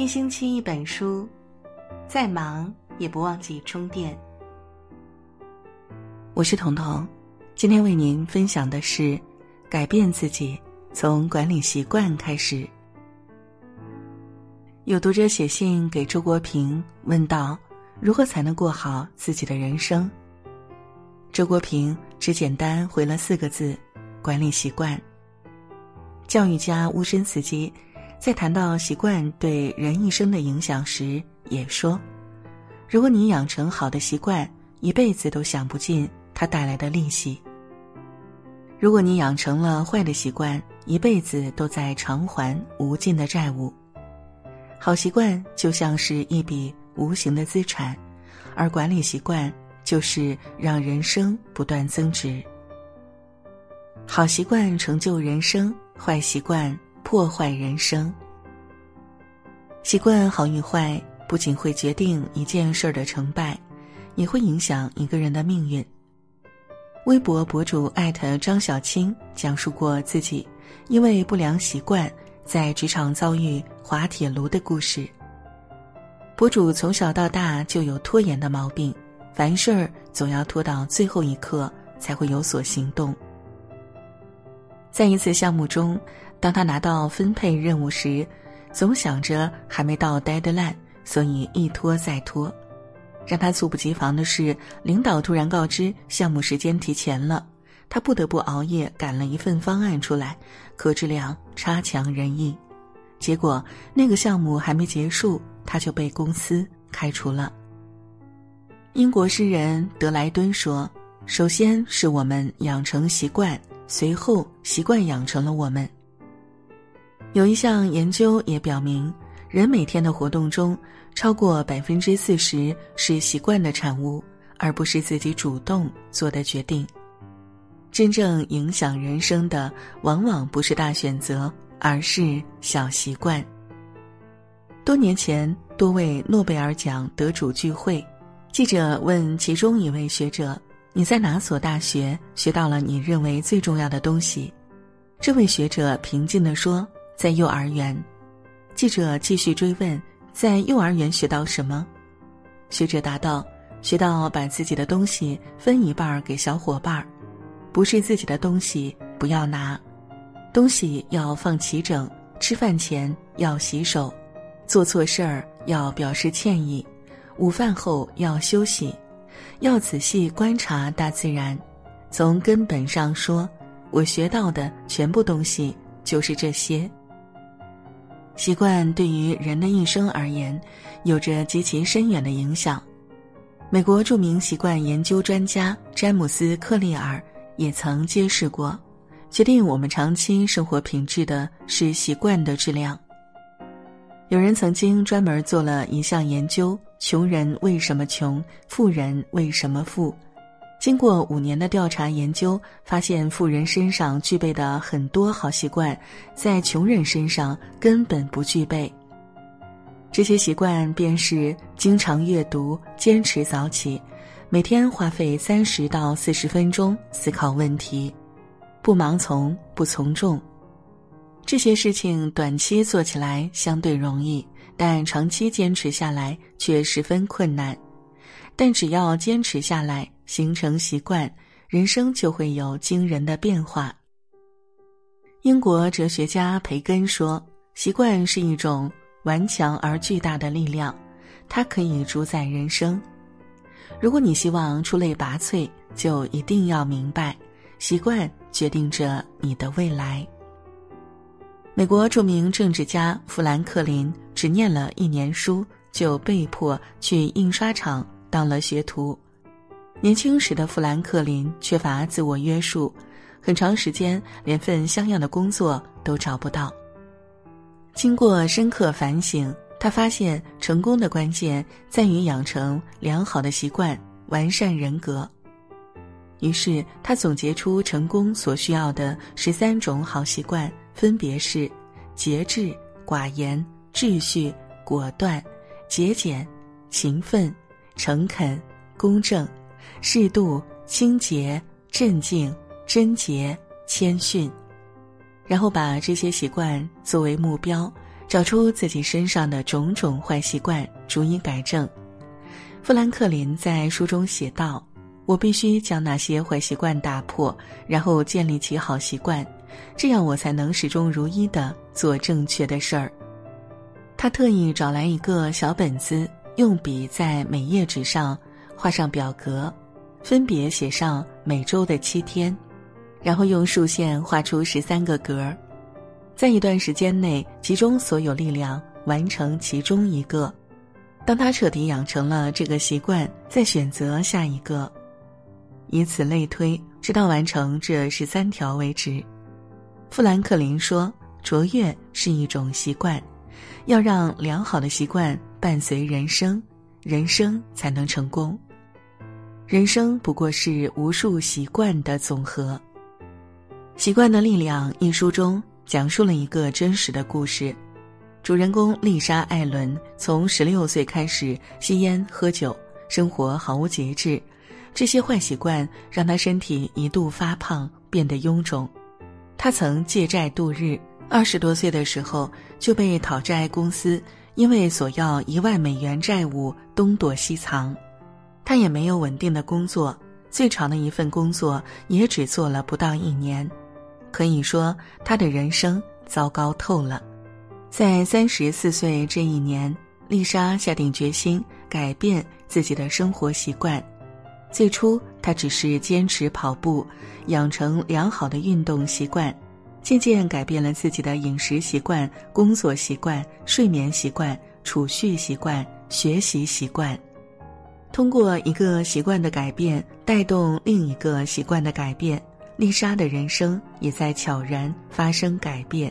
一星期一本书，再忙也不忘记充电。我是彤彤，今天为您分享的是：改变自己，从管理习惯开始。有读者写信给周国平，问道：如何才能过好自己的人生？周国平只简单回了四个字：管理习惯。教育家乌申斯基在谈到习惯对人一生的影响时，也说：如果你养成好的习惯，一辈子都享不尽它带来的利息；如果你养成了坏的习惯，一辈子都在偿还无尽的债务。好习惯就像是一笔无形的资产，而管理习惯就是让人生不断增值。好习惯成就人生，坏习惯破坏人生。习惯好与坏，不仅会决定一件事儿的成败，也会影响一个人的命运。微博博主艾特张小青讲述过自己因为不良习惯。在职场遭遇滑铁卢的故事。博主从小到大就有拖延的毛病，凡事儿总要拖到最后一刻才会有所行动。在一次项目中，当他拿到分配任务时，总想着还没到 deadline，所以一拖再拖。让他猝不及防的是，领导突然告知项目时间提前了。他不得不熬夜赶了一份方案出来，可质量差强人意，结果那个项目还没结束，他就被公司开除了。英国诗人德莱敦说：“首先是我们养成习惯，随后习惯养成了我们。”有一项研究也表明，人每天的活动中，超过百分之四十是习惯的产物，而不是自己主动做的决定。真正影响人生的，往往不是大选择，而是小习惯。多年前，多位诺贝尔奖得主聚会，记者问其中一位学者：“你在哪所大学学到了你认为最重要的东西？”这位学者平静地说：“在幼儿园。”记者继续追问：“在幼儿园学到什么？”学者答道：“学到把自己的东西分一半给小伙伴。”不是自己的东西不要拿，东西要放齐整。吃饭前要洗手，做错事儿要表示歉意，午饭后要休息，要仔细观察大自然。从根本上说，我学到的全部东西就是这些。习惯对于人的一生而言，有着极其深远的影响。美国著名习惯研究专家詹姆斯·克利尔。也曾揭示过，决定我们长期生活品质的是习惯的质量。有人曾经专门做了一项研究：穷人为什么穷，富人为什么富？经过五年的调查研究，发现富人身上具备的很多好习惯，在穷人身上根本不具备。这些习惯便是经常阅读、坚持早起。每天花费三十到四十分钟思考问题，不盲从，不从众。这些事情短期做起来相对容易，但长期坚持下来却十分困难。但只要坚持下来，形成习惯，人生就会有惊人的变化。英国哲学家培根说：“习惯是一种顽强而巨大的力量，它可以主宰人生。”如果你希望出类拔萃，就一定要明白，习惯决定着你的未来。美国著名政治家富兰克林只念了一年书，就被迫去印刷厂当了学徒。年轻时的富兰克林缺乏自我约束，很长时间连份像样的工作都找不到。经过深刻反省。他发现成功的关键在于养成良好的习惯，完善人格。于是他总结出成功所需要的十三种好习惯，分别是：节制、寡言、秩序、果断、节俭、勤奋、诚恳、公正、适度、清洁、镇静、贞洁、谦逊。然后把这些习惯作为目标。找出自己身上的种种坏习惯，逐一改正。富兰克林在书中写道：“我必须将那些坏习惯打破，然后建立起好习惯，这样我才能始终如一的做正确的事儿。”他特意找来一个小本子，用笔在每页纸上画上表格，分别写上每周的七天，然后用竖线画出十三个格。在一段时间内，集中所有力量完成其中一个。当他彻底养成了这个习惯，再选择下一个，以此类推，直到完成这十三条为止。富兰克林说：“卓越是一种习惯，要让良好的习惯伴随人生，人生才能成功。人生不过是无数习惯的总和。”《习惯的力量》一书中。讲述了一个真实的故事，主人公丽莎·艾伦从十六岁开始吸烟喝酒，生活毫无节制，这些坏习惯让她身体一度发胖，变得臃肿。她曾借债度日，二十多岁的时候就被讨债公司因为索要一万美元债务东躲西藏。他也没有稳定的工作，最长的一份工作也只做了不到一年。可以说，他的人生糟糕透了。在三十四岁这一年，丽莎下定决心改变自己的生活习惯。最初，她只是坚持跑步，养成良好的运动习惯，渐渐改变了自己的饮食习惯、工作习惯、睡眠习惯、储蓄习惯、学习习惯。通过一个习惯的改变，带动另一个习惯的改变。丽莎的人生也在悄然发生改变，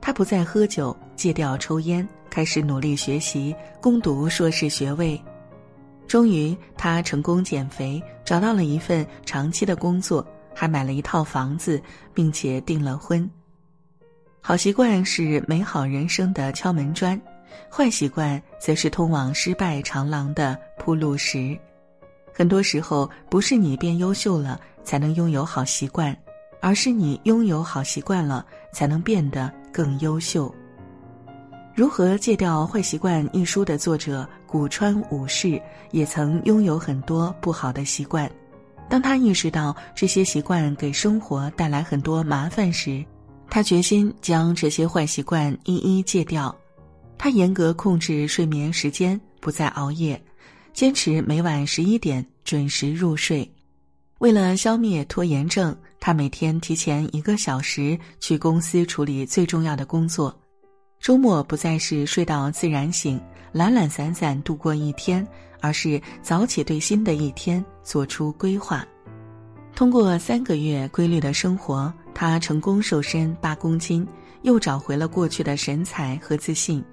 她不再喝酒，戒掉抽烟，开始努力学习，攻读硕士学位。终于，她成功减肥，找到了一份长期的工作，还买了一套房子，并且订了婚。好习惯是美好人生的敲门砖，坏习惯则是通往失败长廊的铺路石。很多时候，不是你变优秀了才能拥有好习惯，而是你拥有好习惯了才能变得更优秀。《如何戒掉坏习惯》一书的作者古川武士也曾拥有很多不好的习惯。当他意识到这些习惯给生活带来很多麻烦时，他决心将这些坏习惯一一戒掉。他严格控制睡眠时间，不再熬夜。坚持每晚十一点准时入睡，为了消灭拖延症，他每天提前一个小时去公司处理最重要的工作。周末不再是睡到自然醒、懒懒散散度过一天，而是早起对新的一天做出规划。通过三个月规律的生活，他成功瘦身八公斤，又找回了过去的神采和自信。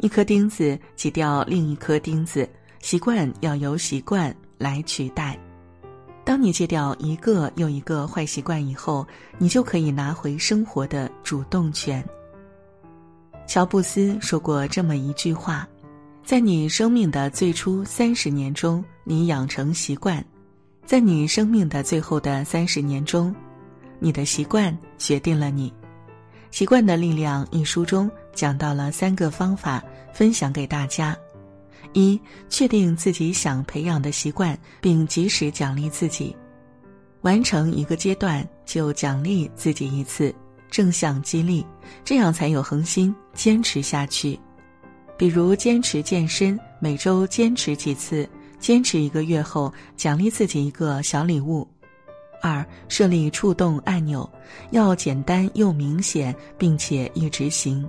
一颗钉子挤掉另一颗钉子。习惯要由习惯来取代。当你戒掉一个又一个坏习惯以后，你就可以拿回生活的主动权。乔布斯说过这么一句话：“在你生命的最初三十年中，你养成习惯；在你生命的最后的三十年中，你的习惯决定了你。”《习惯的力量》一书中讲到了三个方法，分享给大家。一、确定自己想培养的习惯，并及时奖励自己。完成一个阶段就奖励自己一次，正向激励，这样才有恒心坚持下去。比如坚持健身，每周坚持几次，坚持一个月后奖励自己一个小礼物。二、设立触动按钮，要简单又明显，并且一直行。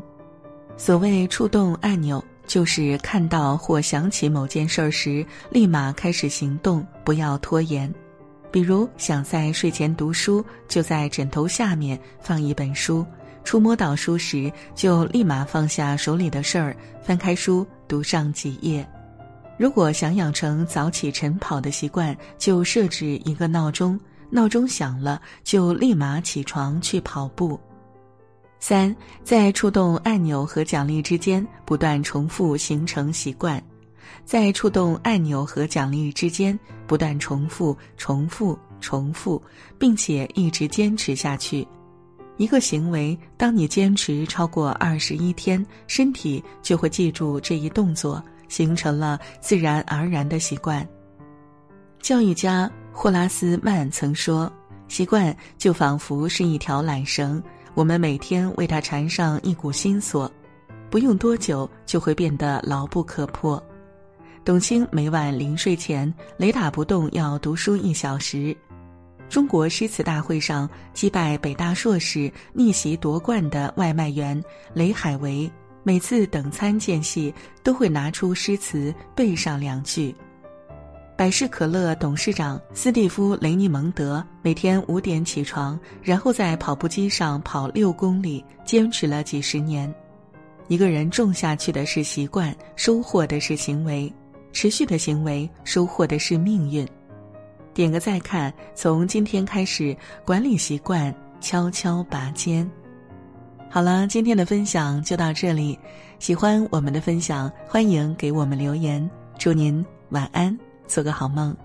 所谓触动按钮。就是看到或想起某件事儿时，立马开始行动，不要拖延。比如想在睡前读书，就在枕头下面放一本书；触摸到书时，就立马放下手里的事儿，翻开书读上几页。如果想养成早起晨跑的习惯，就设置一个闹钟，闹钟响了就立马起床去跑步。三，在触动按钮和奖励之间不断重复形成习惯，在触动按钮和奖励之间不断重复、重复、重复，并且一直坚持下去。一个行为，当你坚持超过二十一天，身体就会记住这一动作，形成了自然而然的习惯。教育家霍拉斯曼曾说：“习惯就仿佛是一条缆绳，我们每天为它缠上一股新锁，不用多久就会变得牢不可破。”董卿每晚临睡前雷打不动要读书一小时。中国诗词大会上击败北大硕士逆袭夺冠的外卖员雷海为，每次等餐间隙都会拿出诗词背上两句。百事可乐董事长斯蒂夫·雷尼蒙德每天五点起床，然后在跑步机上跑六公里，坚持了几十年。一个人种下去的是习惯，收获的是行为，持续的行为收获的是命运。点个再看，从今天开始管理习惯，悄悄拔尖。好了，今天的分享就到这里。喜欢我们的分享，欢迎给我们留言。祝您晚安，做个好梦。